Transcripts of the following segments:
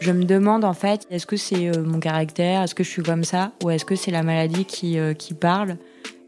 Je me demande en fait, est-ce que c'est euh, mon caractère, est-ce que je suis comme ça, ou est-ce que c'est la maladie qui, euh, qui parle?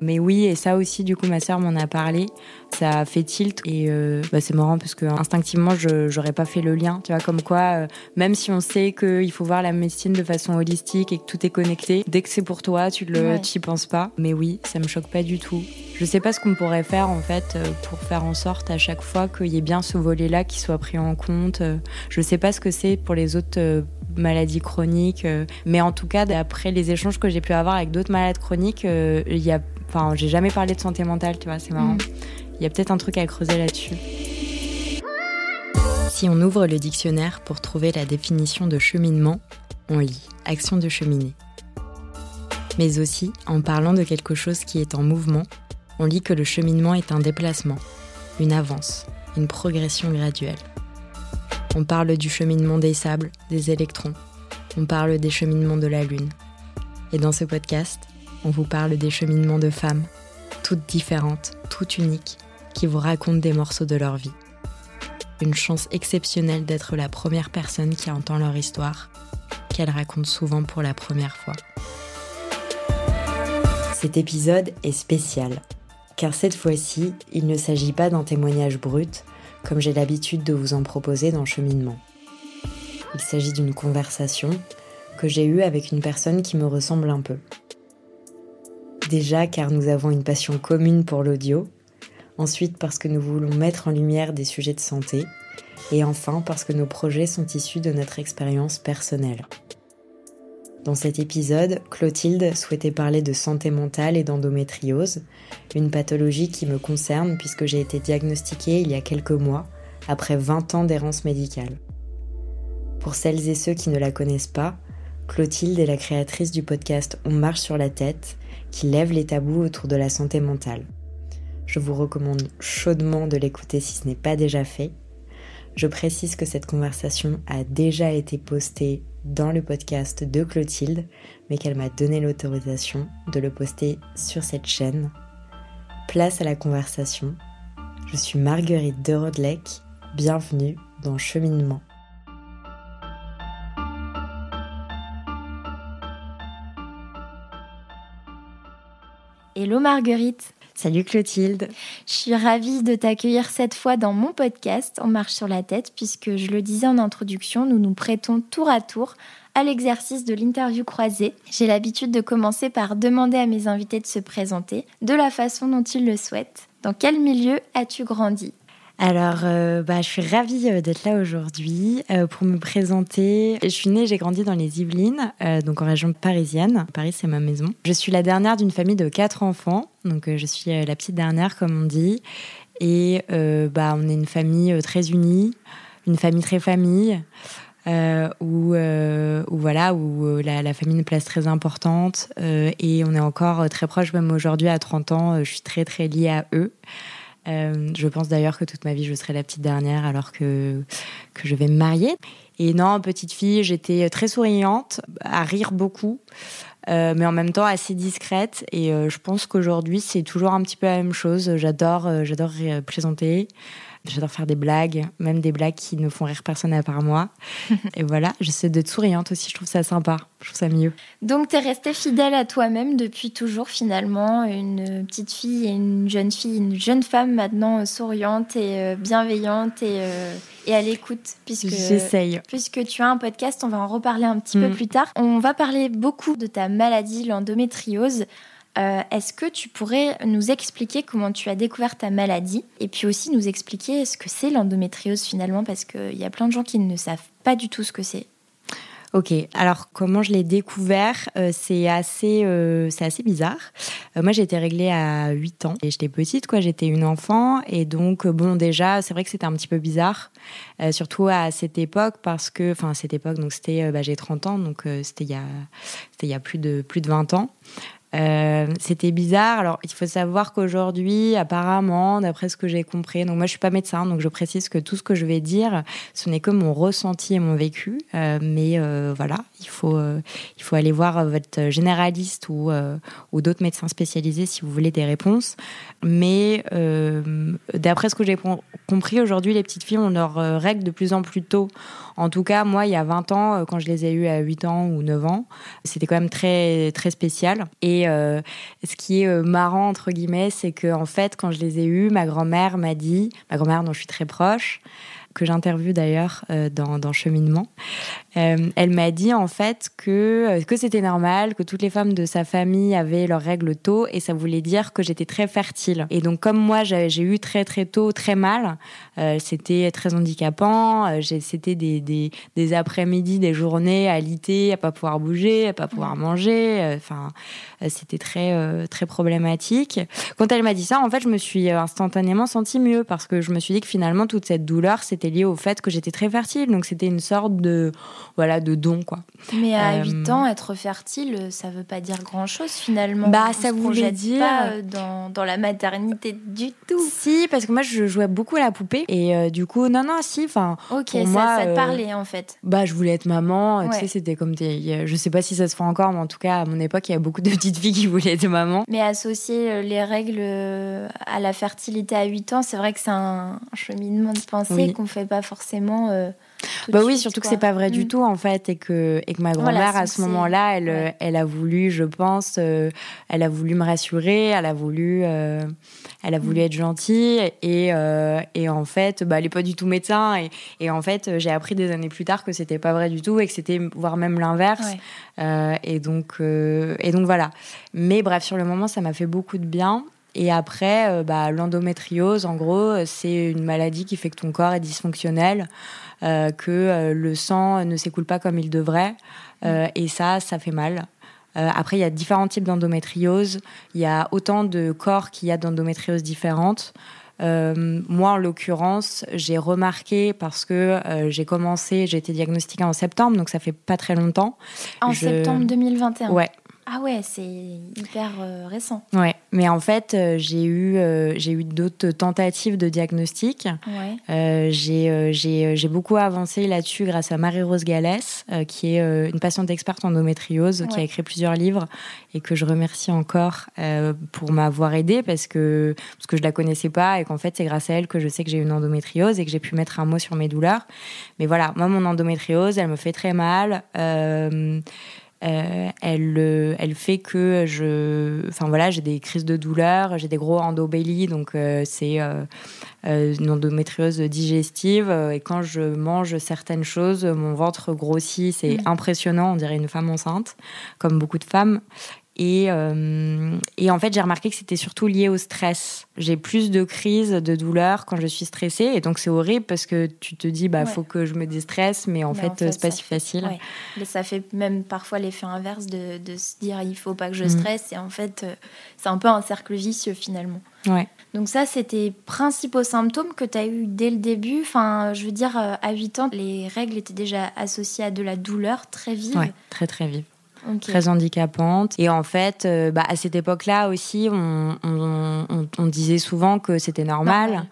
Mais oui, et ça aussi, du coup, ma sœur m'en a parlé. Ça a fait tilt et euh, bah, c'est marrant parce que instinctivement, je n'aurais pas fait le lien. Tu vois, comme quoi, euh, même si on sait qu'il faut voir la médecine de façon holistique et que tout est connecté, dès que c'est pour toi, tu ne ouais. penses pas. Mais oui, ça me choque pas du tout. Je sais pas ce qu'on pourrait faire en fait euh, pour faire en sorte à chaque fois qu'il y ait bien ce volet-là qui soit pris en compte. Je sais pas ce que c'est pour les autres maladies chroniques, mais en tout cas, d'après les échanges que j'ai pu avoir avec d'autres malades chroniques, il y a Enfin, j'ai jamais parlé de santé mentale, tu vois, c'est marrant. Mm. Il y a peut-être un truc à creuser là-dessus. Si on ouvre le dictionnaire pour trouver la définition de cheminement, on lit action de cheminer. Mais aussi, en parlant de quelque chose qui est en mouvement, on lit que le cheminement est un déplacement, une avance, une progression graduelle. On parle du cheminement des sables, des électrons. On parle des cheminements de la Lune. Et dans ce podcast, on vous parle des cheminements de femmes, toutes différentes, toutes uniques, qui vous racontent des morceaux de leur vie. Une chance exceptionnelle d'être la première personne qui entend leur histoire, qu'elles racontent souvent pour la première fois. Cet épisode est spécial, car cette fois-ci, il ne s'agit pas d'un témoignage brut, comme j'ai l'habitude de vous en proposer dans Cheminement. Il s'agit d'une conversation que j'ai eue avec une personne qui me ressemble un peu. Déjà car nous avons une passion commune pour l'audio, ensuite parce que nous voulons mettre en lumière des sujets de santé, et enfin parce que nos projets sont issus de notre expérience personnelle. Dans cet épisode, Clotilde souhaitait parler de santé mentale et d'endométriose, une pathologie qui me concerne puisque j'ai été diagnostiquée il y a quelques mois, après 20 ans d'errance médicale. Pour celles et ceux qui ne la connaissent pas, Clotilde est la créatrice du podcast On marche sur la tête, qui lève les tabous autour de la santé mentale. Je vous recommande chaudement de l'écouter si ce n'est pas déjà fait. Je précise que cette conversation a déjà été postée dans le podcast de Clotilde, mais qu'elle m'a donné l'autorisation de le poster sur cette chaîne. Place à la conversation. Je suis Marguerite de Rodelec. Bienvenue dans Cheminement. Hello Marguerite. Salut Clotilde. Je suis ravie de t'accueillir cette fois dans mon podcast On marche sur la tête puisque je le disais en introduction, nous nous prêtons tour à tour à l'exercice de l'interview croisée. J'ai l'habitude de commencer par demander à mes invités de se présenter de la façon dont ils le souhaitent. Dans quel milieu as-tu grandi? Alors, euh, bah, je suis ravie euh, d'être là aujourd'hui euh, pour me présenter. Je suis née, j'ai grandi dans les Yvelines, donc en région parisienne. Paris, c'est ma maison. Je suis la dernière d'une famille de quatre enfants, donc je suis la petite dernière, comme on dit. Et bah, on est une famille très unie, une famille très famille. où, où, voilà où la, famille a une place très importante et on est encore très proche même aujourd'hui à 30 ans je suis très très liée à eux euh, je pense d'ailleurs que toute ma vie, je serai la petite dernière alors que, que je vais me marier. Et non, petite fille, j'étais très souriante, à rire beaucoup, euh, mais en même temps assez discrète. Et euh, je pense qu'aujourd'hui, c'est toujours un petit peu la même chose. J'adore, j'adore présenter. J'adore faire des blagues, même des blagues qui ne font rire personne à part moi. et voilà, j'essaie d'être souriante aussi, je trouve ça sympa, je trouve ça mieux. Donc tu es restée fidèle à toi-même depuis toujours finalement, une petite fille et une jeune fille, une jeune femme maintenant euh, souriante et euh, bienveillante et, euh, et à l'écoute. Puisque, J'essaye. Puisque tu as un podcast, on va en reparler un petit peu mm. plus tard. On va parler beaucoup de ta maladie, l'endométriose. Euh, est-ce que tu pourrais nous expliquer comment tu as découvert ta maladie et puis aussi nous expliquer ce que c'est l'endométriose finalement parce qu'il y a plein de gens qui ne savent pas du tout ce que c'est. Ok, alors comment je l'ai découvert, euh, c'est assez, euh, assez bizarre. moi j'ai été réglée à 8 ans et j'étais petite, quoi, j'étais une enfant et donc bon déjà c'est vrai que c'était un petit peu bizarre, surtout à cette époque parce que, enfin à cette époque donc c'était, bah, j'ai 30 ans donc c'était il y a, il y a plus de, plus de 20 ans. Euh, c'était bizarre. Alors, il faut savoir qu'aujourd'hui, apparemment, d'après ce que j'ai compris, donc moi je suis pas médecin, donc je précise que tout ce que je vais dire, ce n'est que mon ressenti et mon vécu. Euh, mais euh, voilà, il faut, il faut aller voir votre généraliste ou, ou d'autres médecins spécialisés si vous voulez des réponses. Mais d'après ce que j'ai compris, aujourd'hui, les petites filles ont leurs règles de plus en plus tôt. En tout cas, moi, il y a 20 ans, quand je les ai eues à 8 ans ou 9 ans, c'était quand même très, très spécial. Et euh, ce qui est euh, marrant, entre guillemets, c'est que en fait, quand je les ai eus, ma grand-mère m'a dit, ma grand-mère dont je suis très proche, que j'interviewe d'ailleurs euh, dans, dans, Cheminement. Euh, elle m'a dit en fait que, euh, que c'était normal, que toutes les femmes de sa famille avaient leurs règles tôt et ça voulait dire que j'étais très fertile. Et donc comme moi j'ai eu très très tôt très mal, c'était très handicapant, c'était des, des, des après-midi, des journées à liter, à pas pouvoir bouger, à pas pouvoir manger, enfin c'était très très problématique. Quand elle m'a dit ça, en fait je me suis instantanément sentie mieux parce que je me suis dit que finalement toute cette douleur c'était lié au fait que j'étais très fertile. Donc c'était une sorte de, voilà, de don, quoi. Mais à 8 euh, ans, être fertile, ça veut pas dire grand-chose finalement. Bah, ça voulait dire. pas euh, dans, dans, la maternité du tout. Si, parce que moi, je jouais beaucoup à la poupée. Et euh, du coup, non, non, si. Enfin, ok, ça, moi, ça te parlait en fait. Bah, je voulais être maman. Tu sais, c'était comme. Des, je sais pas si ça se fait encore, mais en tout cas, à mon époque, il y a beaucoup de petites filles qui voulaient être maman. Mais associer les règles à la fertilité à 8 ans, c'est vrai que c'est un cheminement de pensée qu'on fait pas forcément. Euh, bah oui, surtout que c'est pas vrai du mm. tout en fait, et que, et que ma grand-mère à ce moment-là, elle, elle a voulu, je pense, euh, elle a voulu me rassurer, elle a voulu, euh, elle a voulu mm. être gentille, et, et en fait, bah, elle est pas du tout médecin, et, et en fait, j'ai appris des années plus tard que c'était pas vrai du tout, et que c'était voire même l'inverse, et donc, et donc voilà. Mais bref, sur le moment, ça m'a fait beaucoup de bien. Et après, euh, bah, l'endométriose, en gros, c'est une maladie qui fait que ton corps est dysfonctionnel, euh, que euh, le sang ne s'écoule pas comme il devrait. et ça, ça fait mal. après, il y a différents types d'endométriose. Il y a autant de corps qu'il y a d'endométriose différentes. moi, en l'occurrence, j'ai remarqué parce que j'ai commencé, j'ai été diagnostiquée en septembre, donc ça fait pas très longtemps. En septembre 2021 Ouais, ah ouais, c'est hyper euh, récent. Ouais, mais en fait, euh, j'ai eu, euh, j'ai eu d'autres tentatives de diagnostic. Ouais. j'ai, beaucoup avancé là-dessus grâce à Marie-Rose Gallès, qui est une patiente experte endométriose, qui a écrit plusieurs livres et que je remercie encore pour m'avoir aidée parce que, parce que je la connaissais pas et qu'en fait, c'est grâce à elle que je sais que j'ai une endométriose et que j'ai pu mettre un mot sur mes douleurs. Mais voilà, moi, mon endométriose, elle me fait très mal. Euh, elle, euh, elle fait que je, enfin voilà, j'ai des crises de douleur, j'ai des gros endobélies, donc euh, c'est une endométriose digestive. et quand je mange certaines choses, mon ventre grossit, c'est mmh. impressionnant, on dirait une femme enceinte, comme beaucoup de femmes. Euh, et, en fait, j'ai remarqué que c'était surtout lié au stress. J'ai plus de crises, de douleurs quand je suis stressée. Et donc, c'est horrible parce que tu te dis, bah, faut que je me déstresse, mais en, fait, c'est pas si facile. ça fait même parfois l'effet inverse de, se dire, il faut pas que je mm. stresse. Et en fait, euh, c'est un peu un cercle vicieux finalement. Ouais. Donc ça, c'était principaux symptômes que tu as eu dès le début. Enfin, je veux dire, euh, à 8 ans, les règles étaient déjà associées à de la douleur très vive. Ouais, très très vive très handicapante. Et en fait, euh, bah, à cette époque-là aussi, on, disait souvent que c'était normal.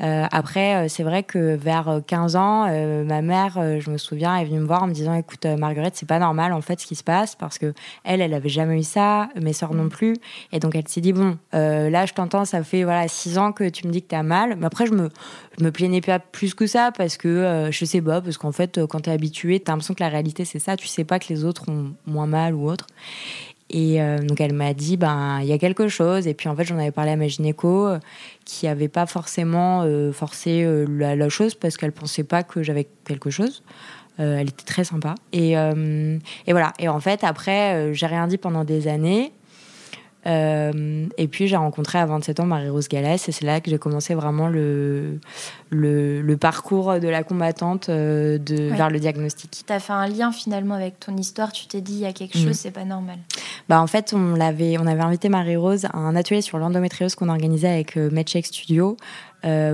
Euh, après, euh, c'est vrai que vers 15 ans, ma mère, je me souviens, est venue me voir en me disant "Écoute, Marguerite, c'est pas normal en fait ce qui se passe parce que elle, elle avait jamais eu ça, mes sœurs non mm. plus." Et donc elle s'est dit "Bon, là, je t'entends, ça fait voilà 6 ans que tu me dis que tu as mal." Mais après, je me je me plaignais pas plus que ça parce que je sais pas parce qu'en fait, quand tu es habitué, tu as l'impression que la réalité c'est ça, tu sais pas que les autres ont moins mal ou autre. Et euh, donc elle m'a dit, ben il y a quelque chose. Et puis en fait j'en avais parlé à ma gynéco euh, qui avait pas forcément euh, forcé la, chose parce qu'elle pensait pas que j'avais quelque chose. elle était très sympa. Et, et, voilà. Et en fait après j'ai rien dit pendant des années. Euh, et puis j'ai rencontré à 27 ans Marie-Rose Gallès et c'est là que j'ai commencé vraiment le, le, parcours de la combattante euh, de, vers le diagnostic. Tu as fait un lien finalement avec ton histoire, tu t'es dit il y a quelque mm. chose, c'est pas normal. bah, En fait, on, l'avait, on avait invité Marie-Rose à un atelier sur l'endométriose qu'on organisait avec euh, MedCheck Studio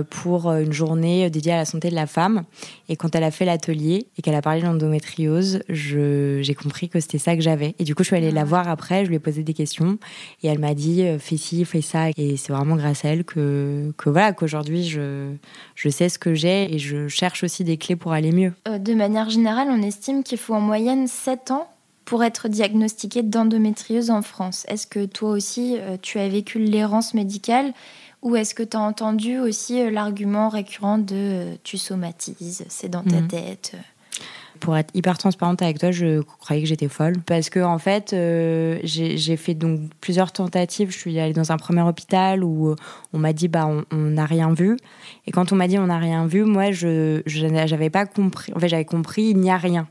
pour une journée dédiée à la santé de la femme. Et quand elle a fait l'atelier et qu'elle a parlé de l'endométriose, j'ai compris que c'était ça que j'avais. Et du coup, je suis allée la voir après, je lui ai posé des questions et elle m'a dit euh, fais ci, fais ça. Et c'est vraiment grâce à elle que, que voilà qu'aujourd'hui je, je sais ce que j'ai et je cherche aussi des clés pour aller mieux. Euh, de manière générale, on estime qu'il faut en moyenne 7 ans pour être diagnostiqué d'endométriose en France. Est-ce que toi aussi, tu as vécu l'errance médicale ou est-ce que tu as entendu aussi euh, l'argument récurrent de euh, tu somatises, c'est dans ta mhm. tête euh pour être hyper transparente avec toi, je croyais que j'étais folle parce que en fait, j'ai fait donc plusieurs tentatives. Je suis allée dans un premier hôpital où on m'a dit bah on n'a rien vu. Et quand on m'a dit on n'a rien vu, moi je j'avais pas compris. En fait, j'avais compris il n'y a rien.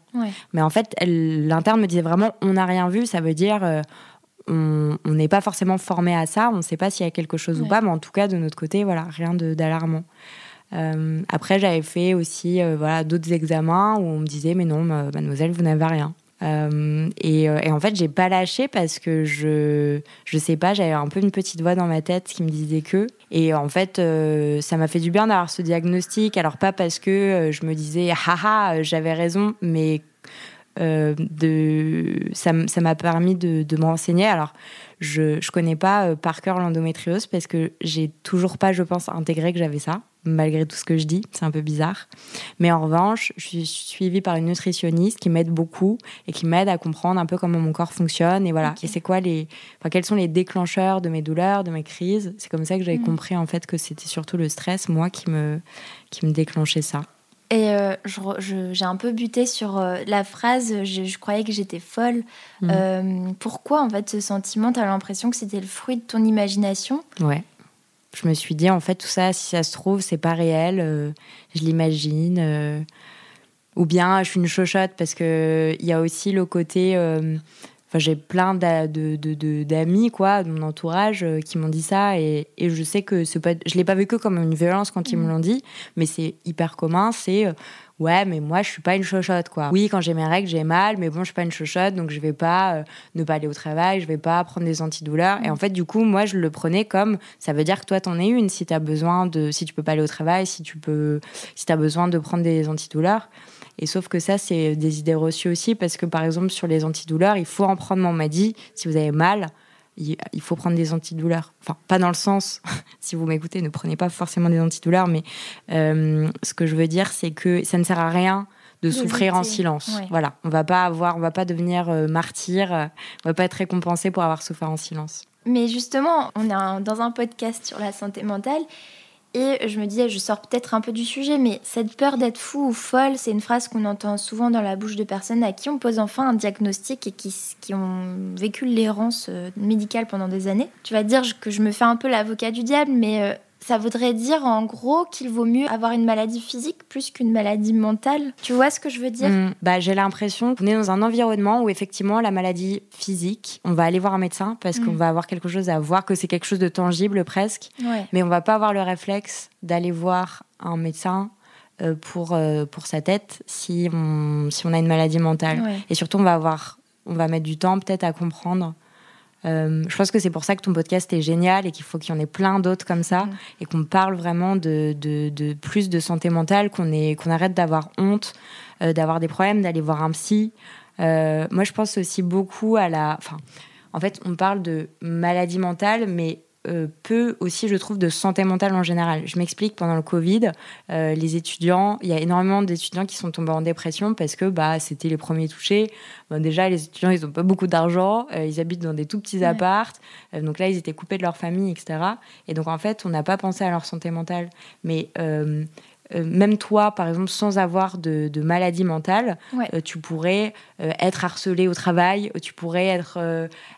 Mais en fait, l'interne me disait vraiment on n'a rien vu. Ça veut dire on n'est pas forcément formé à ça, on ne sait pas s'il y a quelque chose ou pas, mais en tout cas, de notre côté, voilà, rien d'alarmant. Euh, après, j'avais fait aussi euh, voilà, d'autres examens où on me disait, mais non, mademoiselle, vous n'avez rien. Euh, et, en fait, j'ai pas lâché parce que je, je sais pas, j'avais un peu une petite voix dans ma tête qui me disait que. Et en fait, ça m'a fait du bien d'avoir ce diagnostic. Alors, pas parce que je me disais, haha, j'avais raison, mais euh, de, ça m'a permis de, de me renseigner. Alors, je ne connais pas euh, par cœur l'endométriose parce que j'ai toujours pas, je pense, intégré que j'avais ça, malgré tout ce que je dis. C'est un peu bizarre. Mais en revanche, je suis suivie par une nutritionniste qui m'aide beaucoup et qui m'aide à comprendre un peu comment mon corps fonctionne et voilà. Et c'est quoi les, enfin, quels sont les déclencheurs de mes douleurs, de mes crises? C'est comme ça que j'avais mm. compris en fait que c'était surtout le stress, moi, qui me, qui me déclenchait ça. Et euh, j'ai un peu buté sur euh, la phrase, je, croyais que j'étais folle. Mhm. Euh, pourquoi, en fait, ce sentiment, tu as l'impression que c'était le fruit de ton imagination? Ouais. Je me suis dit, en fait, tout ça, si ça se trouve, c'est pas réel, je l'imagine. ou bien je suis une chochotte parce qu'il y a aussi le côté j'ai plein d'amis, quoi, de mon entourage, euh, qui m'ont dit ça. Et, je sais que ce pas, je l'ai pas vécu comme une violence quand ils me mmh. l'ont dit, mais c'est hyper commun. C'est euh, ouais, mais moi, je suis pas une chochotte, quoi. Oui, quand j'ai mes règles, j'ai mal, mais bon, je suis pas une chochotte, donc je vais pas euh, ne pas aller au travail, je vais pas prendre des antidouleurs. Et en fait, du coup, moi, je le prenais comme ça veut dire que toi, t'en es une. Si tu as besoin de, si tu peux pas aller au travail, si tu peux, si as besoin de prendre des antidouleurs. Et sauf que ça, c'est des idées reçues aussi, parce que par exemple, sur les antidouleurs, il faut en prendre, on m'a dit, si vous avez mal, il faut prendre des antidouleurs. Enfin, pas dans le sens, si vous m'écoutez, ne prenez pas forcément des antidouleurs, mais euh, ce que je veux dire, c'est que ça ne sert à rien de, souffrir en silence. Voilà, on va pas avoir, on va pas devenir euh, martyr, euh, on va pas être récompensé pour avoir souffert en silence. Mais justement, on est dans un podcast sur la santé mentale et je me disais, je sors peut-être un peu du sujet, mais cette peur d'être fou ou folle, c'est une phrase qu'on entend souvent dans la bouche de personnes à qui on pose enfin un diagnostic et qui, qui ont vécu l'errance euh, médicale pendant des années. Tu vas dire que je me fais un peu l'avocat du diable, mais euh, ça voudrait dire en gros qu'il vaut mieux avoir une maladie physique plus qu'une maladie mentale. Tu vois ce que je veux dire? Hmm. bah, J'ai l'impression qu'on est dans un environnement où effectivement la maladie physique, on va aller voir un médecin parce qu'on hmm. va avoir quelque chose à voir, que c'est quelque chose de tangible presque, mais on va pas avoir le réflexe d'aller voir un médecin euh, pour, euh, pour sa tête si on, si on a une maladie mentale. Et surtout, on va, avoir, on va mettre du temps peut-être à comprendre euh, je pense que c'est pour ça que ton podcast est génial et qu'il faut qu'il y en ait plein d'autres comme ça mm. et qu'on parle vraiment de, de, plus de santé mentale, qu'on qu'on arrête d'avoir honte, euh, d'avoir des problèmes, d'aller voir un psy. Euh, moi, je pense aussi beaucoup à la. Enfin, en fait, on parle de maladie mentale, mais euh, peu aussi, je trouve, de santé mentale en général. Je m'explique, pendant le Covid, euh, les étudiants, il y a énormément d'étudiants qui sont tombés en dépression parce que bah, c'était les premiers touchés. déjà, les étudiants, ils n'ont pas beaucoup d'argent, euh, ils habitent dans des tout petits appartes, donc là, ils étaient coupés de leur famille, etc. Et donc, en fait, on n'a pas pensé à leur santé mentale. Mais euh, même toi, par exemple, sans avoir de, maladie mentale, euh, tu pourrais euh, être harcelé au travail, tu pourrais être,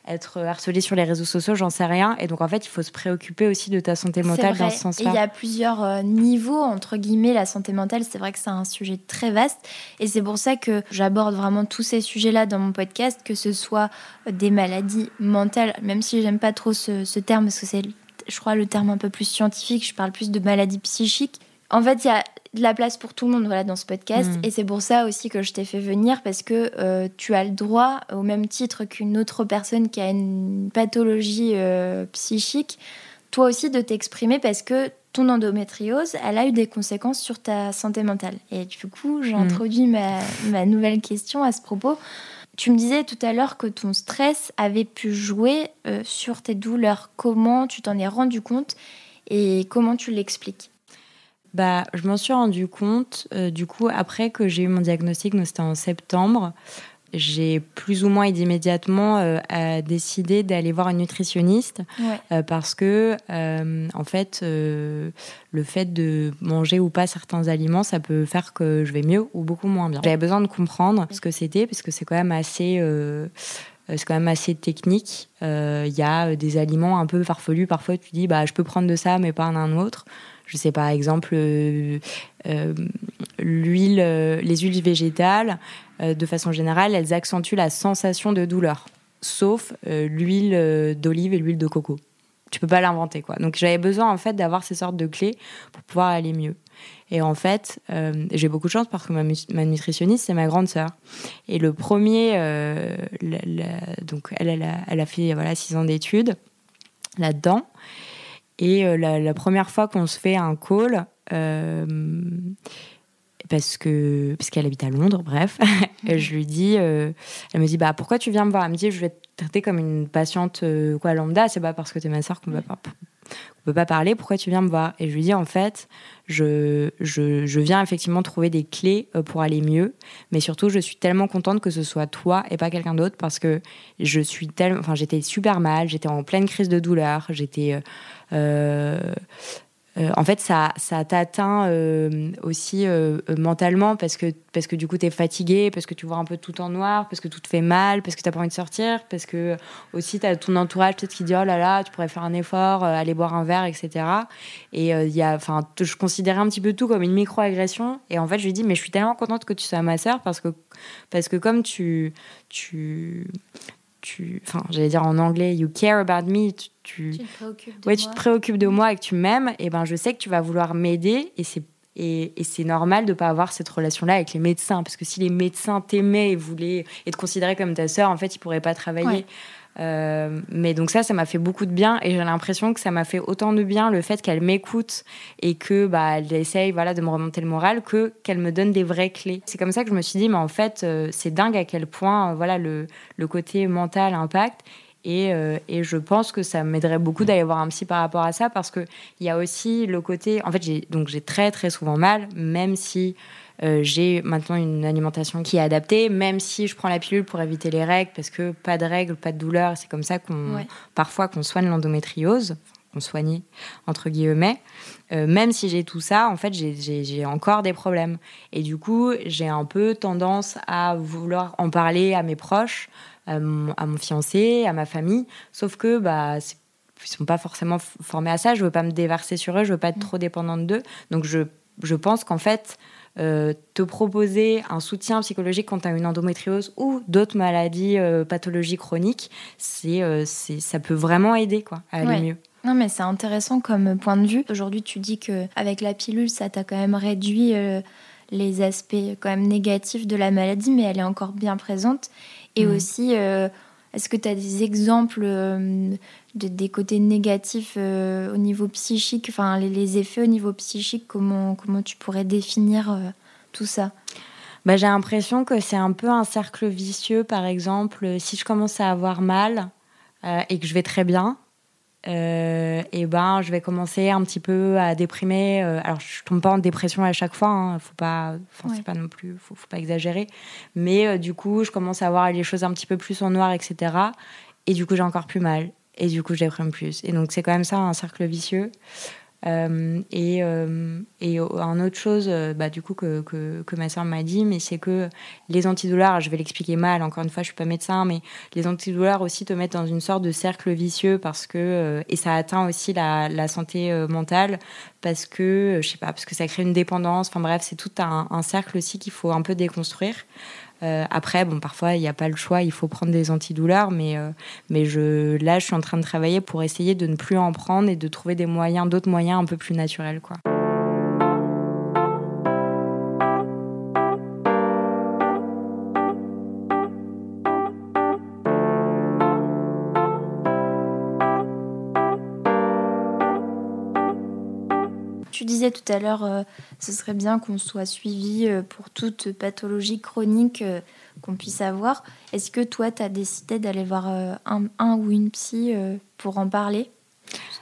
être harcelé sur les réseaux sociaux, j'en sais rien. Et donc, en fait, il faut se préoccuper aussi de ta santé mentale dans ce sens-là. Il y a plusieurs niveaux, entre guillemets, la santé mentale. C'est vrai que c'est un sujet très vaste. Et c'est pour ça que j'aborde vraiment tous ces sujets-là dans mon podcast, que ce soit des maladies mentales, même si j'aime pas trop ce, ce terme, parce que c'est, je crois, le terme un peu plus scientifique. Je parle plus de maladies psychiques En fait, il y a de la place pour tout le monde voilà, dans ce podcast. Mm. Et c'est pour ça aussi que je t'ai fait venir, parce que euh, tu as le droit, au même titre qu'une autre personne qui a une pathologie euh, psychique, toi aussi de t'exprimer, parce que ton endométriose, elle a eu des conséquences sur ta santé mentale. Et du coup, j'ai mm. introduit ma, ma, nouvelle question à ce propos. Tu me disais tout à l'heure que ton stress avait pu jouer euh, sur tes douleurs. Comment tu t'en es rendu compte et comment tu l'expliques? Bah, je m'en suis rendu compte, euh, du coup, après que j'ai eu mon diagnostic, c'était en septembre, j'ai plus ou moins immédiatement euh, décidé d'aller voir une nutritionniste euh, parce que, en fait, le fait de manger ou pas certains aliments, ça peut faire que je vais mieux ou beaucoup moins bien. J'avais besoin de comprendre ce que c'était parce que c'est quand même assez c'est quand même assez technique. Il y a des aliments un peu farfelus. Parfois, tu dis, bah, je peux prendre de ça, mais pas un autre je sais par exemple euh, euh, euh, les huiles végétales, de façon générale, elles accentuent la sensation de douleur, sauf l'huile d'olive et l'huile de coco. Tu peux pas l'inventer quoi. Donc j'avais besoin en fait d'avoir ces sortes de clés pour pouvoir aller mieux. Et en fait, j'ai beaucoup de chance parce que ma, nutritionniste, c'est ma grande sœur. Et le premier, donc elle, elle a, elle a fait voilà, six ans d'études là-dedans. Et euh, la, première fois qu'on se fait un call, euh, parce que parce qu'elle habite à Londres, bref, je lui dis, euh, elle me dit bah pourquoi tu viens me voir? Elle me dit je vais te traiter comme une patiente quoi lambda, c'est pas parce que tu es ma soeur qu'on ne peut pas parler, pourquoi tu viens me voir? Et je lui dis en fait, je, je, je, viens effectivement trouver des clés pour aller mieux, mais surtout je suis tellement contente que ce soit toi et pas quelqu'un d'autre parce que je suis tellement, enfin j'étais super mal, j'étais en pleine crise de douleur, j'étais euh, euh, en fait, ça, ça t'atteint euh, aussi mentalement parce que, du coup, tu es fatigué, parce que tu vois un peu tout en noir, parce que tout te fait mal, parce que tu pas envie de sortir, parce que aussi tu as ton entourage peut-être qui dit oh là là, tu pourrais faire un effort, aller boire un verre, etc. Et il enfin, je considérais un petit peu tout comme une micro-agression. Et en fait, je lui dis mais je suis tellement contente que tu sois ma sœur parce que, parce que comme tu, tu, tu, enfin, j'allais dire en anglais, you care about me, tu, tu, te préoccupes de ouais, moi. tu te préoccupes de moi et que tu m'aimes, et ben je sais que tu vas vouloir m'aider et c'est et, et c'est normal de pas avoir cette relation-là avec les médecins parce que si les médecins t'aimaient et voulaient et te considéraient comme ta sœur, en fait, ils pourraient pas travailler. Euh, mais donc ça, ça m'a fait beaucoup de bien et j'ai l'impression que ça m'a fait autant de bien le fait qu'elle m'écoute et que bah elle essaye voilà de me remonter le moral que qu'elle me donne des vraies clés. C'est comme ça que je me suis dit mais en fait euh, c'est dingue à quel point euh, voilà le, le côté mental impact et, et, je pense que ça m'aiderait beaucoup d'aller voir un psy par rapport à ça parce que il y a aussi le côté en fait donc j'ai très très souvent mal même si euh, j'ai maintenant une alimentation qui est adaptée, même si je prends la pilule pour éviter les règles, parce que pas de règles, pas de douleur. C'est comme ça qu'on, parfois, qu'on soigne l'endométriose, qu'on soigne entre guillemets. Euh, même si j'ai tout ça, en fait, j'ai encore des problèmes. Et du coup, j'ai un peu tendance à vouloir en parler à mes proches, à mon, fiancé, à ma famille. Sauf que, bah, ils sont pas forcément formés à ça. Je veux pas me déverser sur eux, je veux pas être mm. trop dépendante d'eux. Donc, je, je pense qu'en fait, euh, te proposer un soutien psychologique quand tu as une endométriose ou d'autres maladies, euh, pathologies chroniques, euh, c'est, ça peut vraiment aider quoi, à aller mieux. Non, mais c'est intéressant comme point de vue. Aujourd'hui, tu dis qu'avec la pilule, ça t'a quand même réduit les aspects quand même négatifs de la maladie, mais elle est encore bien présente. Et mmh. aussi, est-ce que tu as des exemples de, des côtés négatifs au niveau psychique, enfin les, effets au niveau psychique, comment, comment tu pourrais définir tout ça? Bah, J'ai l'impression que c'est un peu un cercle vicieux. Par exemple, si je commence à avoir mal et que je vais très bien, et ben je vais commencer un petit peu à déprimer. alors je tombe pas en dépression à chaque fois, hein, faut pas, ouais. pas non plus, faut, faut pas exagérer. Mais du coup, je commence à voir les choses un petit peu plus en noir, etc. Et du coup, j'ai encore plus mal. Et du coup, je déprime plus. Et donc, c'est quand même ça, un cercle vicieux. Euh, et, euh, et un autre chose, euh, bah, du coup, que, que, ma soeur m'a dit, mais c'est que les antidouleurs, je vais l'expliquer mal, encore une fois, je suis pas médecin, mais les antidouleurs aussi te mettent dans une sorte de cercle vicieux parce que, et ça atteint aussi la, la santé mentale parce que, je sais pas, parce que ça crée une dépendance, enfin bref, c'est tout un cercle aussi qu'il faut un peu déconstruire. Euh, après, bon, parfois, il n'y a pas le choix, il faut prendre des antidouleurs, mais, euh, mais je, là, je suis en train de travailler pour essayer de ne plus en prendre et de trouver des moyens, d'autres moyens un peu plus naturels, quoi. Tout à l'heure, ce serait bien qu'on soit suivi pour toute pathologie chronique qu'on puisse avoir. Est-ce que toi, tu as décidé d'aller voir un, un, ou une psy pour en parler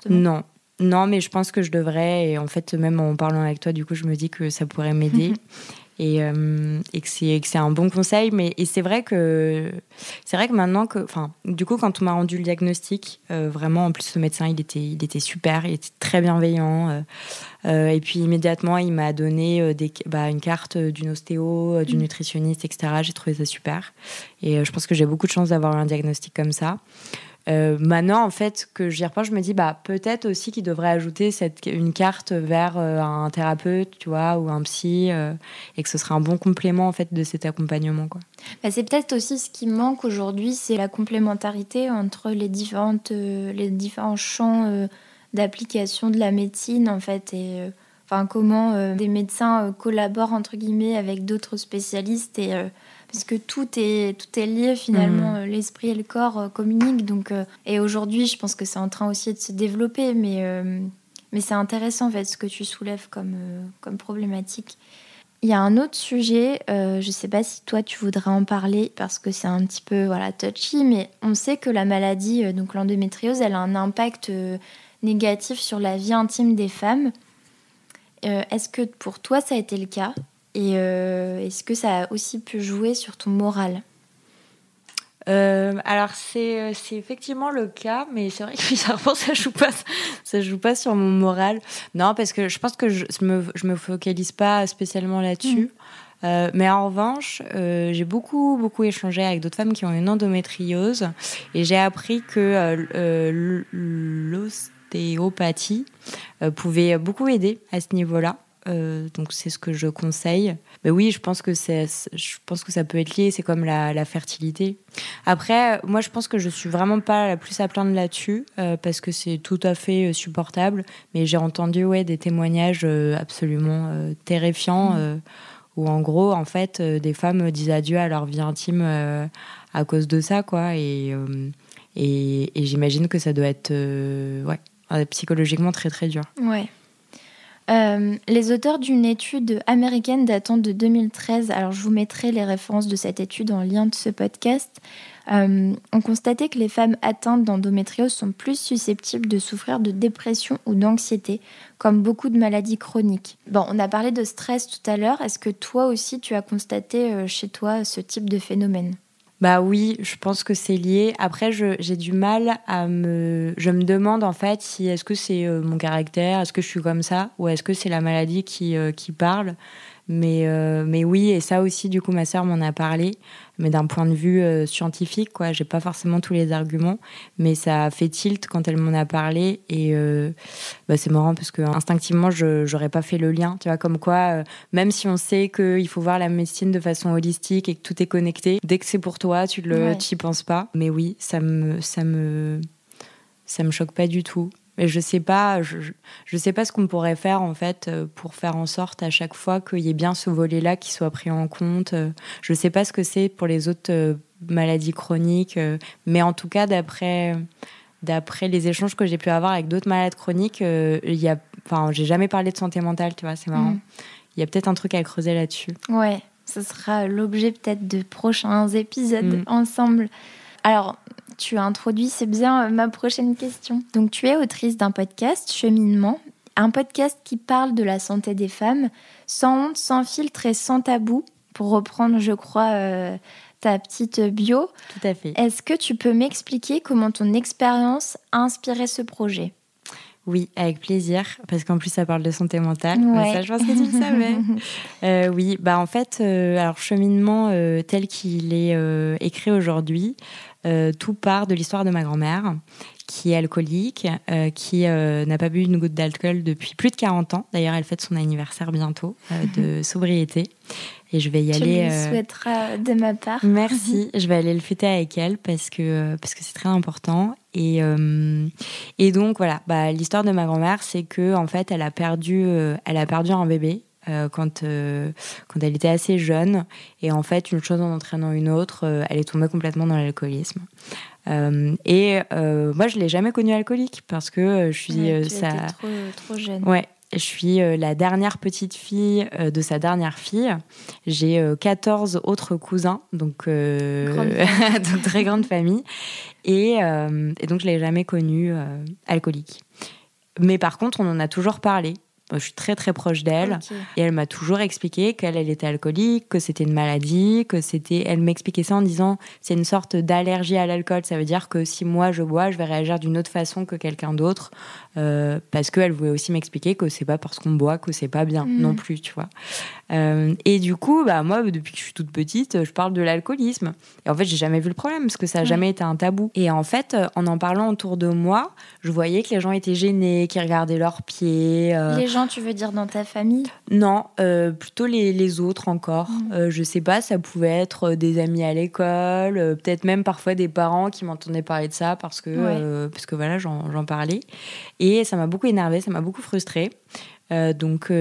Non, non, mais je pense que je devrais. Et en fait, même en parlant avec toi, du coup, je me dis que ça pourrait m'aider. et, euh, et, que c'est un bon conseil. Mais et c'est vrai que c'est vrai que maintenant que, enfin, du coup, quand on m'a rendu le diagnostic, euh, vraiment, en plus, ce médecin, il était, il était super, il était très bienveillant. Euh, et puis immédiatement, il m'a donné des, bah, une carte d'une ostéo, d'une mmh. nutritionniste, etc. J'ai trouvé ça super. Et je pense que j'ai beaucoup de chance d'avoir un diagnostic comme ça. Euh, maintenant, en fait, que j'y repense, je me dis, bah, peut-être aussi qu'il devrait ajouter cette, une carte vers euh, un thérapeute, tu vois, ou un psy, euh, et que ce serait un bon complément, en fait, de cet accompagnement, quoi. Bah, c'est peut-être aussi ce qui manque aujourd'hui, c'est la complémentarité entre les, différentes, les différents champs d'application de la médecine, en fait, et enfin, comment des médecins collaborent, entre guillemets, avec d'autres spécialistes et parce que tout est, tout est lié finalement, mhm. euh, l'esprit et le corps euh, communiquent. Donc, euh, et aujourd'hui, je pense que c'est en train aussi de se développer, mais, mais c'est intéressant en fait ce que tu soulèves comme, comme problématique. Il y a un autre sujet, je ne sais pas si toi tu voudrais en parler parce que c'est un petit peu voilà, touchy, mais on sait que la maladie, donc l'endométriose, elle a un impact négatif sur la vie intime des femmes. Est-ce que pour toi ça a été le cas? Et euh, est-ce que ça a aussi pu jouer sur ton moral? Euh, alors euh, c'est effectivement le cas, mais c'est vrai que bizarrement ça joue pas ça joue pas sur mon moral. Non parce que je pense que je me je me focalise pas spécialement là-dessus. Mm. mais en revanche, j'ai beaucoup beaucoup échangé avec d'autres femmes qui ont une endométriose et j'ai appris que l'ostéopathie pouvait beaucoup aider à ce niveau-là. Euh, donc c'est ce que je conseille. Mais oui, je pense que c'est, je pense que ça peut être lié. C'est comme la, fertilité. Après, moi, je pense que je suis vraiment pas la plus à plaindre là-dessus euh, parce que c'est tout à fait euh, supportable. Mais j'ai entendu ouais des témoignages absolument terrifiants mmh. où en gros, en fait, des femmes disent adieu à leur vie intime à cause de ça, quoi. Et et, et j'imagine que ça doit être ouais psychologiquement très très dur. Ouais. Euh, les auteurs d'une étude américaine datant de 2013, alors je vous mettrai les références de cette étude en lien de ce podcast, euh, ont constaté que les femmes atteintes d'endométriose sont plus susceptibles de souffrir de dépression ou d'anxiété, comme beaucoup de maladies chroniques. Bon, on a parlé de stress tout à l'heure. Est-ce que toi aussi tu as constaté euh, chez toi ce type de phénomène? Bah oui, je pense que c'est lié. Après, j'ai du mal à me. Je me demande en fait si est-ce que c'est euh, mon caractère, est-ce que je suis comme ça, ou est-ce que c'est la maladie qui, euh, qui parle. Mais, euh, mais oui, et ça aussi, du coup, ma sœur m'en a parlé mais d'un point de vue euh, scientifique, quoi. J'ai pas forcément tous les arguments, mais ça a fait tilt quand elle m'en a parlé et euh, bah, c'est marrant parce que instinctivement, je j'aurais pas fait le lien, tu vois, comme quoi, même si on sait qu'il faut voir la médecine de façon holistique et que tout est connecté, dès que c'est pour toi, tu le, y penses pas. Mais oui, ça me, ça me, ça me choque pas du tout. Mais je sais pas, je, je sais pas ce qu'on pourrait faire en fait euh, pour faire en sorte à chaque fois qu'il y ait bien ce volet-là qui soit pris en compte. Euh, je sais pas ce que c'est pour les autres euh, maladies chroniques, mais en tout cas d'après d'après les échanges que j'ai pu avoir avec d'autres malades chroniques, il y a, enfin, j'ai jamais parlé de santé mentale, tu vois, c'est marrant. Mm. Il y a peut-être un truc à creuser là-dessus. Ouais, ce sera l'objet peut-être de prochains épisodes mm. ensemble. Alors, tu as introduit, c'est bien euh, ma prochaine question. Donc, tu es autrice d'un podcast, Cheminement, un podcast qui parle de la santé des femmes, sans honte, sans filtre et sans tabou, pour reprendre, je crois, euh, ta petite bio. Tout à fait. Est-ce que tu peux m'expliquer comment ton expérience a inspiré ce projet? Oui, avec plaisir, parce qu'en plus ça parle de santé mentale. Ça, je pense que tu le savais. Euh, oui, bah en fait, alors cheminement tel qu'il est écrit aujourd'hui, euh, tout part de l'histoire de ma grand-mère, qui est alcoolique, euh, qui euh, n'a pas bu une goutte d'alcool depuis plus de 40 ans. D'ailleurs, elle fête son anniversaire bientôt de sobriété. Et je vais y aller. Je souhaitera de ma part. Merci. je vais aller le fêter avec elle parce que parce que c'est très important. Et et donc voilà, bah, l'histoire de ma grand-mère, c'est que en fait, elle a perdu elle a perdu un bébé euh, quand, euh, quand elle était assez jeune. Et en fait, une chose en entraînant une autre, euh, elle est tombée complètement dans l'alcoolisme. et moi, je l'ai jamais connue alcoolique parce que je suis ça. trop, trop, jeune. Ouais. Je suis la dernière petite fille de sa dernière fille. J'ai 14 autres cousins, donc, donc très grande famille. Et, et donc, je ne l'ai jamais connu alcoolique. Mais par contre, on en a toujours parlé je suis très très proche d'elle et elle m'a toujours expliqué qu'elle elle était alcoolique, que c'était une maladie, que c'était. Elle m'expliquait ça en disant c'est une sorte d'allergie à l'alcool. Ça veut dire que si moi je bois, je vais réagir d'une autre façon que quelqu'un d'autre euh, parce qu'elle voulait aussi m'expliquer que c'est pas parce qu'on boit que c'est pas bien mm. non plus, tu vois. Euh, et du coup, bah moi depuis que je suis toute petite, je parle de l'alcoolisme. Et en fait, j'ai jamais vu le problème parce que ça a jamais été un tabou. Et en fait, en en parlant autour de moi, je voyais que les gens étaient gênés, qu'ils regardaient leurs pieds. Euh, tu veux dire dans ta famille? Non, euh, plutôt les, autres encore. Je mm. Euh, je sais pas, ça pouvait être euh, des amis à l'école, peut-être même parfois des parents qui m'entendaient parler de ça parce que, parce que voilà, j'en parlais. Et ça m'a beaucoup énervé, ça m'a beaucoup frustrée. donc,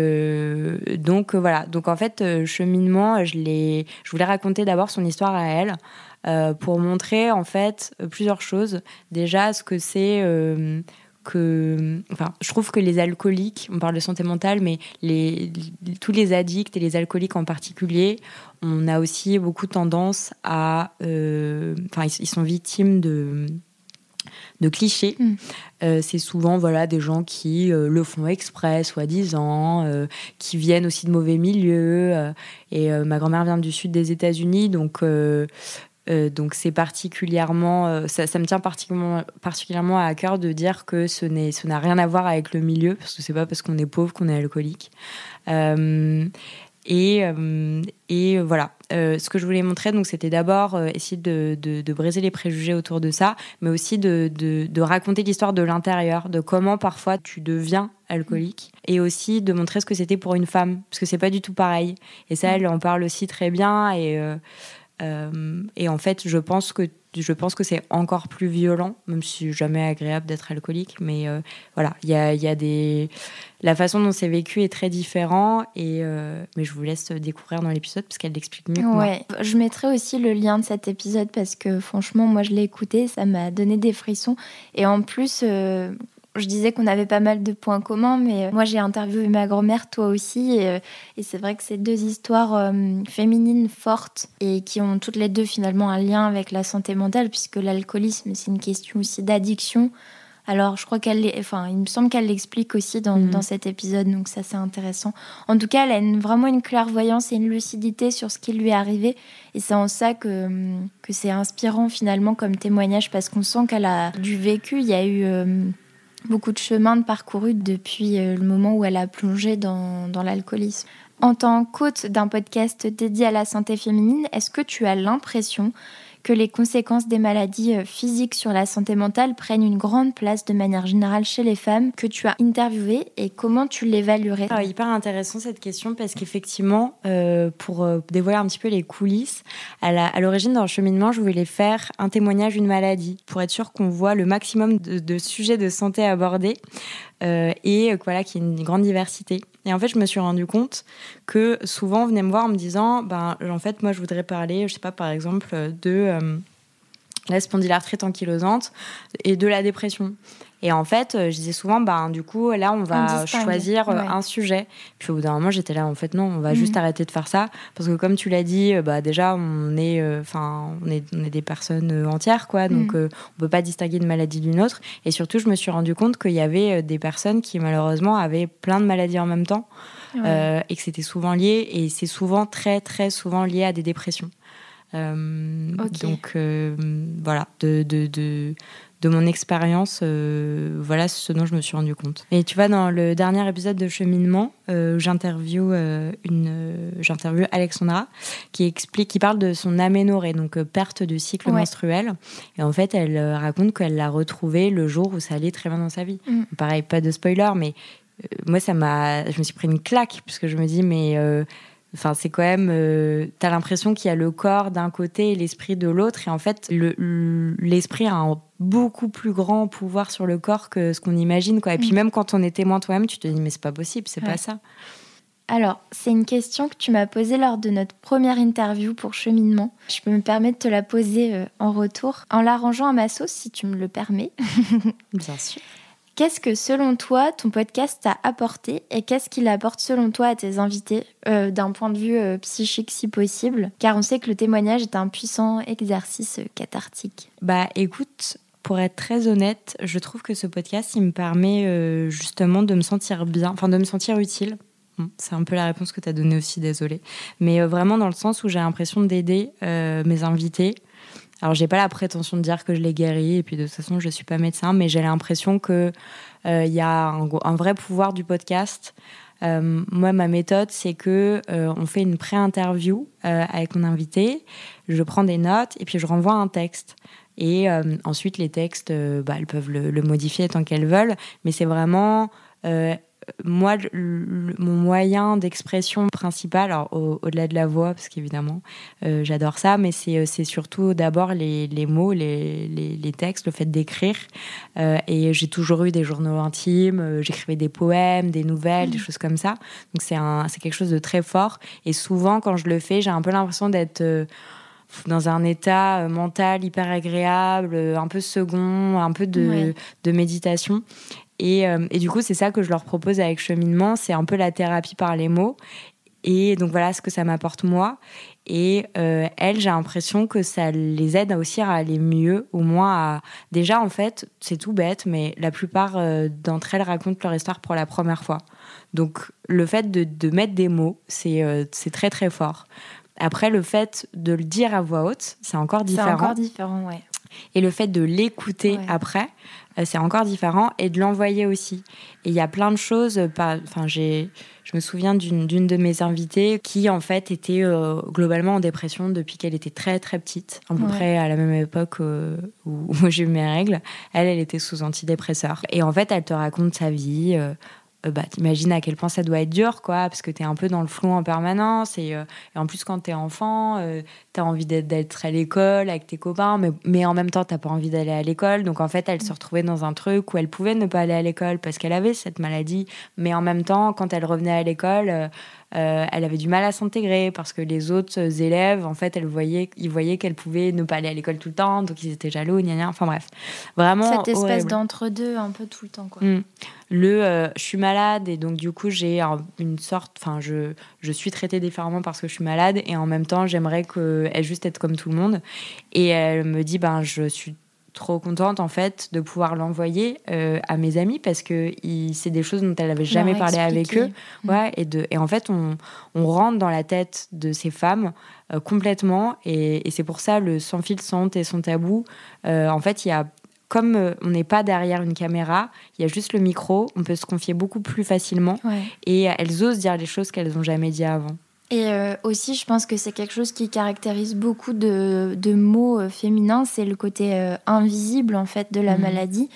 donc voilà. Donc en fait, cheminement, je, je voulais raconter d'abord son histoire à elle. pour montrer en fait plusieurs choses. Déjà, ce que c'est que, enfin, je trouve que les alcooliques, on parle de santé mentale, mais les, tous les addicts et les alcooliques en particulier, on a aussi beaucoup tendance à, euh, enfin, ils, sont victimes de de clichés. Mm. Euh, c'est souvent voilà des gens qui euh, le font exprès, soi-disant, qui viennent aussi de mauvais milieux. et ma grand-mère vient du sud des États-Unis, donc euh, donc c'est particulièrement, euh, ça, me tient particulièrement, particulièrement à cœur de dire que ce n'est, n'a rien à voir avec le milieu, parce que c'est pas parce qu'on est pauvre qu'on est alcoolique. Euh, et, et voilà, ce que je voulais montrer, donc c'était d'abord essayer de, de, briser les préjugés autour de ça, mais aussi de, de raconter l'histoire de l'intérieur, de comment parfois tu deviens alcoolique, et aussi de montrer ce que c'était pour une femme, parce que c'est pas du tout pareil. Et ça, elle en parle aussi très bien et euh, et en fait, je pense que je pense que c'est encore plus violent, même si jamais agréable d'être alcoolique. Mais euh, voilà, il y a, y a, des la façon dont c'est vécu est très différent. Et euh, mais je vous laisse découvrir dans l'épisode parce qu'elle l'explique mieux. Que je mettrai aussi le lien de cet épisode parce que franchement, moi je l'ai écouté, ça m'a donné des frissons. Et en plus, je disais qu'on avait pas mal de points communs, mais euh, moi j'ai interviewé ma grand-mère, toi aussi, et, euh, c'est vrai que c'est deux histoires euh, féminines fortes et qui ont toutes les deux finalement un lien avec la santé mentale, puisque l'alcoolisme c'est une question aussi d'addiction. Alors je crois qu'elle, enfin il me semble qu'elle l'explique aussi dans, mhm. dans, cet épisode, donc ça c'est intéressant. En tout cas, elle a vraiment une clairvoyance et une lucidité sur ce qui lui est arrivé, et c'est en ça que, que c'est inspirant finalement comme témoignage, parce qu'on sent qu'elle a du vécu. Il y a eu beaucoup de chemin de parcouru depuis euh, le moment où elle a plongé dans, dans l'alcoolisme. En tant qu'hôte d'un podcast dédié à la santé féminine, est-ce que tu as l'impression que les conséquences des maladies euh, physiques sur la santé mentale prennent une grande place de manière générale chez les femmes que tu as interviewées et comment tu l'évaluerais ah, Hyper intéressant cette question parce qu'effectivement, euh, pour euh, dévoiler un petit peu les coulisses, à l'origine le cheminement, je voulais faire un témoignage d'une maladie pour être sûr qu'on voit le maximum de, sujets de santé abordés. Et voilà, qu'il y ait une grande diversité. Et en fait, je me suis rendu compte que souvent, on venait me voir en me disant, ben, en fait, moi, je voudrais parler, je sais pas, par exemple, de euh, la spondylarthrite ankylosante et de la dépression. Et en fait, euh, je disais souvent, ben, du coup, là, on va choisir euh, un sujet. Puis au bout d'un moment, j'étais là, en fait, non, on va juste mhm. arrêter de faire ça. Parce que comme tu l'as dit, euh, bah, déjà, on est, enfin, on, est, on est des personnes entières, quoi. Donc, mhm. on peut pas distinguer une maladie d'une autre. Et surtout, je me suis rendu compte qu'il y avait des personnes qui, malheureusement, avaient plein de maladies en même temps. et que c'était souvent lié. Et c'est souvent, très, très souvent lié à des dépressions. Donc, voilà, de, de, de de mon expérience, euh, voilà ce dont je me suis rendu compte. Et tu vois, dans le dernier épisode de Cheminement, euh, j'interview euh, une, j'interview Alexandra qui explique, qui parle de son aménorrhée, donc perte de cycle menstruel. Et en fait, elle raconte qu'elle l'a retrouvé le jour où ça allait très bien dans sa vie. Mm. Pareil, pas de spoiler, mais moi, ça m'a, je me suis pris une claque puisque je me dis, mais Enfin, c'est quand même, euh, tu as l'impression qu'il y a le corps d'un côté et l'esprit de l'autre, et en fait, l'esprit a un beaucoup plus grand pouvoir sur le corps que ce qu'on imagine, quoi. Et puis mm. même quand on est témoin toi-même, tu te dis mais c'est pas possible, c'est pas ça. Alors, c'est une question que tu m'as posée lors de notre première interview pour cheminement. Je peux me permettre de te la poser euh, en retour, en l'arrangeant à ma sauce, si tu me le permets. Bien sûr. Qu'est-ce que selon toi ton podcast t'a apporté et qu'est-ce qu'il apporte selon toi à tes invités euh, d'un point de vue euh, psychique si possible? Car on sait que le témoignage est un puissant exercice euh, cathartique. Bah écoute, pour être très honnête, je trouve que ce podcast, il me permet justement de me sentir bien, enfin de me sentir utile. C'est un peu la réponse que tu as donnée aussi, désolée. Mais vraiment dans le sens où j'ai l'impression d'aider mes invités alors, j'ai pas la prétention de dire que je l'ai guéri, et puis de toute façon, je suis pas médecin, mais j'ai l'impression que euh, y a un, vrai pouvoir du podcast. Euh, moi, ma méthode, c'est que euh, on fait une pré-interview avec mon invité. Je prends des notes et puis je renvoie un texte. Et ensuite, les textes, bah, elles peuvent le modifier tant qu'elles veulent, mais c'est vraiment moi, mon moyen d'expression principal, alors au-delà de la voix, parce qu'évidemment, euh, j'adore ça, mais c'est euh, surtout d'abord les, les, mots, les, les, textes, le fait d'écrire. Euh, et j'ai toujours eu des journaux intimes, j'écrivais des poèmes, des nouvelles, des mmh. choses comme ça. Donc c'est quelque chose de très fort. Et souvent, quand je le fais, j'ai un peu l'impression d'être dans un état mental hyper agréable, un peu second, un peu de, de méditation. Euh, et, du coup, c'est ça que je leur propose avec Cheminement, c'est un peu la thérapie par les mots. Et donc voilà ce que ça m'apporte moi. Et euh, elles, j'ai l'impression que ça les aide aussi à aller mieux, au moins à... Déjà, en fait, c'est tout bête, mais la plupart euh, d'entre elles racontent leur histoire pour la première fois. Donc le fait de, mettre des mots, c'est très très fort. Après, le fait de le dire à voix haute, c'est encore différent. C'est encore différent, ouais. Et le fait de l'écouter après, euh, c'est encore différent et de l'envoyer aussi. Et il y a plein de choses. Euh, enfin, j'ai, je me souviens d'une, de mes invitées qui en fait était euh, globalement en dépression depuis qu'elle était très très petite, à peu près à la même époque où, j'ai eu mes règles. Elle, elle était sous antidépresseur. Et en fait, elle te raconte sa vie. Euh, bah, t'imagines à quel point ça doit être dur, quoi, parce que t'es un peu dans le flou en permanence. Et, euh, en plus, quand t'es enfant, euh, t'as envie d'être à l'école avec tes copains, mais, mais en même temps, t'as pas envie d'aller à l'école. Donc, en fait, elle se retrouvait dans un truc où elle pouvait ne pas aller à l'école parce qu'elle avait cette maladie. Mais en même temps, quand elle revenait à l'école, euh, elle avait du mal à s'intégrer parce que les autres élèves, en fait, elle voyait, ils voyaient qu'elle pouvait ne pas aller à l'école tout le temps, donc ils étaient jaloux, gna gna. Enfin bref, vraiment. Cette espèce d'entre-deux un peu tout le temps, quoi. Mm. Le, euh, je suis malade et donc du coup j'ai une sorte, enfin je, je suis traitée différemment parce que je suis malade et en même temps j'aimerais qu'elle juste être comme tout le monde. Et elle me dit ben je suis trop contente en fait de pouvoir l'envoyer euh, à mes amis parce que c'est des choses dont elle n'avait jamais parlé avec eux. Ouais, et, de, et en fait, on, on rentre dans la tête de ces femmes euh, complètement et, et c'est pour ça le sans fil, sans honte et sans tabou. Euh, en fait, il y a comme on n'est pas derrière une caméra, il y a juste le micro, on peut se confier beaucoup plus facilement et elles osent dire les choses qu'elles n'ont jamais dit avant. Et euh, aussi, je pense que c'est quelque chose qui caractérise beaucoup de, de mots euh, féminins, c'est le côté euh, invisible en fait de la mhm. maladie.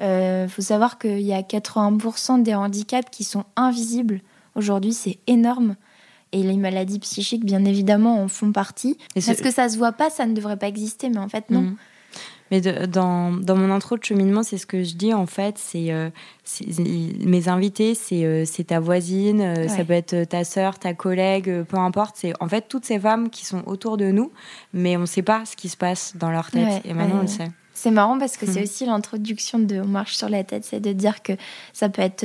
Il faut savoir qu'il y a 80% des handicaps qui sont invisibles. Aujourd'hui, c'est énorme. Et les maladies psychiques, bien évidemment, en font partie. Parce que ça se voit pas, ça ne devrait pas exister, mais en fait, non. Mhm. Mais dans, dans, mon intro de cheminement, c'est ce que je dis en fait. C'est euh, mes invités, c'est euh, ta voisine, euh, ça peut être ta sœur, ta collègue, peu importe. C'est en fait toutes ces femmes qui sont autour de nous, mais on ne sait pas ce qui se passe dans leur tête. et maintenant, on le sait. C'est marrant parce que c'est mhm. aussi l'introduction de On marche sur la tête, c'est de dire que ça peut être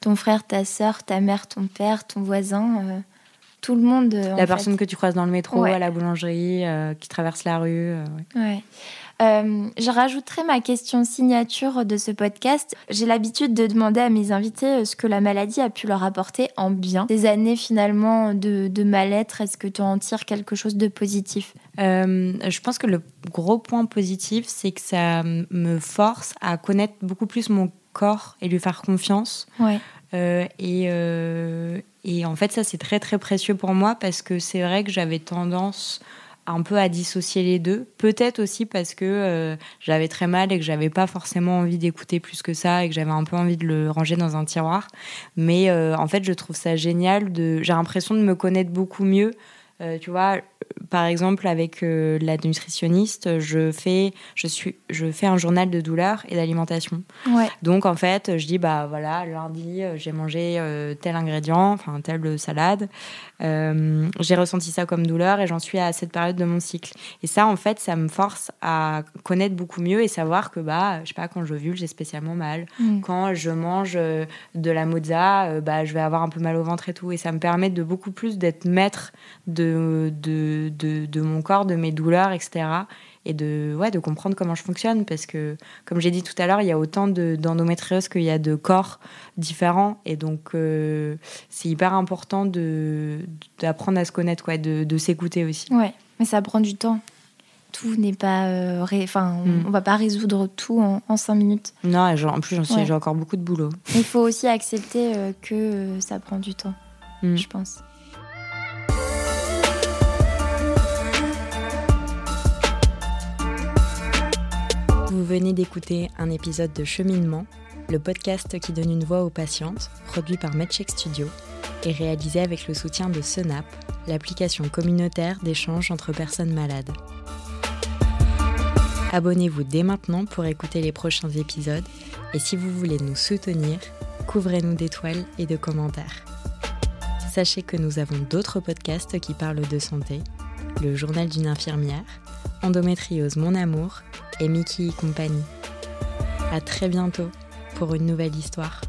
ton frère, ta sœur, ta mère, ton père, ton voisin tout le monde. la personne que tu croises dans le métro, à la boulangerie, qui traverse la rue. ouais. Euh, je rajouterai ma question signature de ce podcast. J'ai l'habitude de demander à mes invités euh, ce que la maladie a pu leur apporter en bien. Des années finalement de, mal-être, est-ce que tu en tires quelque chose de positif? Euh, Je pense que le gros point positif, c'est que ça me force à connaître beaucoup plus mon corps et lui faire confiance. Ouais. et, et en fait, ça, c'est très très précieux pour moi parce que c'est vrai que j'avais tendance un peu à dissocier les deux. Peut-être aussi parce que euh, j'avais très mal et que j'avais pas forcément envie d'écouter plus que ça et que j'avais un peu envie de le ranger dans un tiroir. Mais euh, en fait, je trouve ça génial. De... J'ai l'impression de me connaître beaucoup mieux. Euh, tu vois, par exemple, avec euh, la nutritionniste, je fais, je, suis, je fais un journal de douleur et d'alimentation. Ouais. Donc, en fait, je dis, bah voilà, lundi, euh, j'ai mangé euh, tel ingrédient, enfin, telle salade. j'ai ressenti ça comme douleur et j'en suis à cette période de mon cycle. Et ça, en fait, ça me force à connaître beaucoup mieux et savoir que, bah, je sais pas, quand je vulve, j'ai spécialement mal. Mm. Quand je mange de la mozza, bah, je vais avoir un peu mal au ventre et tout. Et ça me permet de beaucoup plus d'être maître de, de, de, de, mon corps, de mes douleurs, etc. Et de, ouais, de comprendre comment je fonctionne. Parce que, comme j'ai dit tout à l'heure, il y a autant d'endométriose qu'il y a de corps différents. Et donc, euh, c'est hyper important d'apprendre à se connaître, quoi, de, de s'écouter aussi. Ouais, mais ça prend du temps tout n'est pas. Euh, enfin, mm. on va pas résoudre tout en, en cinq minutes. Non, en plus, j'en j'ai encore beaucoup de boulot. Il faut aussi accepter euh, que ça prend du temps, mm. je pense. Venez d'écouter un épisode de Cheminement, le podcast qui donne une voix aux patientes, produit par MedCheck Studio et réalisé avec le soutien de Senap, l'application communautaire d'échange entre personnes malades. Abonnez-vous dès maintenant pour écouter les prochains épisodes et si vous voulez nous soutenir, couvrez-nous d'étoiles et de commentaires. Sachez que nous avons d'autres podcasts qui parlent de santé, le journal d'une infirmière, Endométriose Mon Amour et Mickey et compagnie. À très bientôt pour une nouvelle histoire.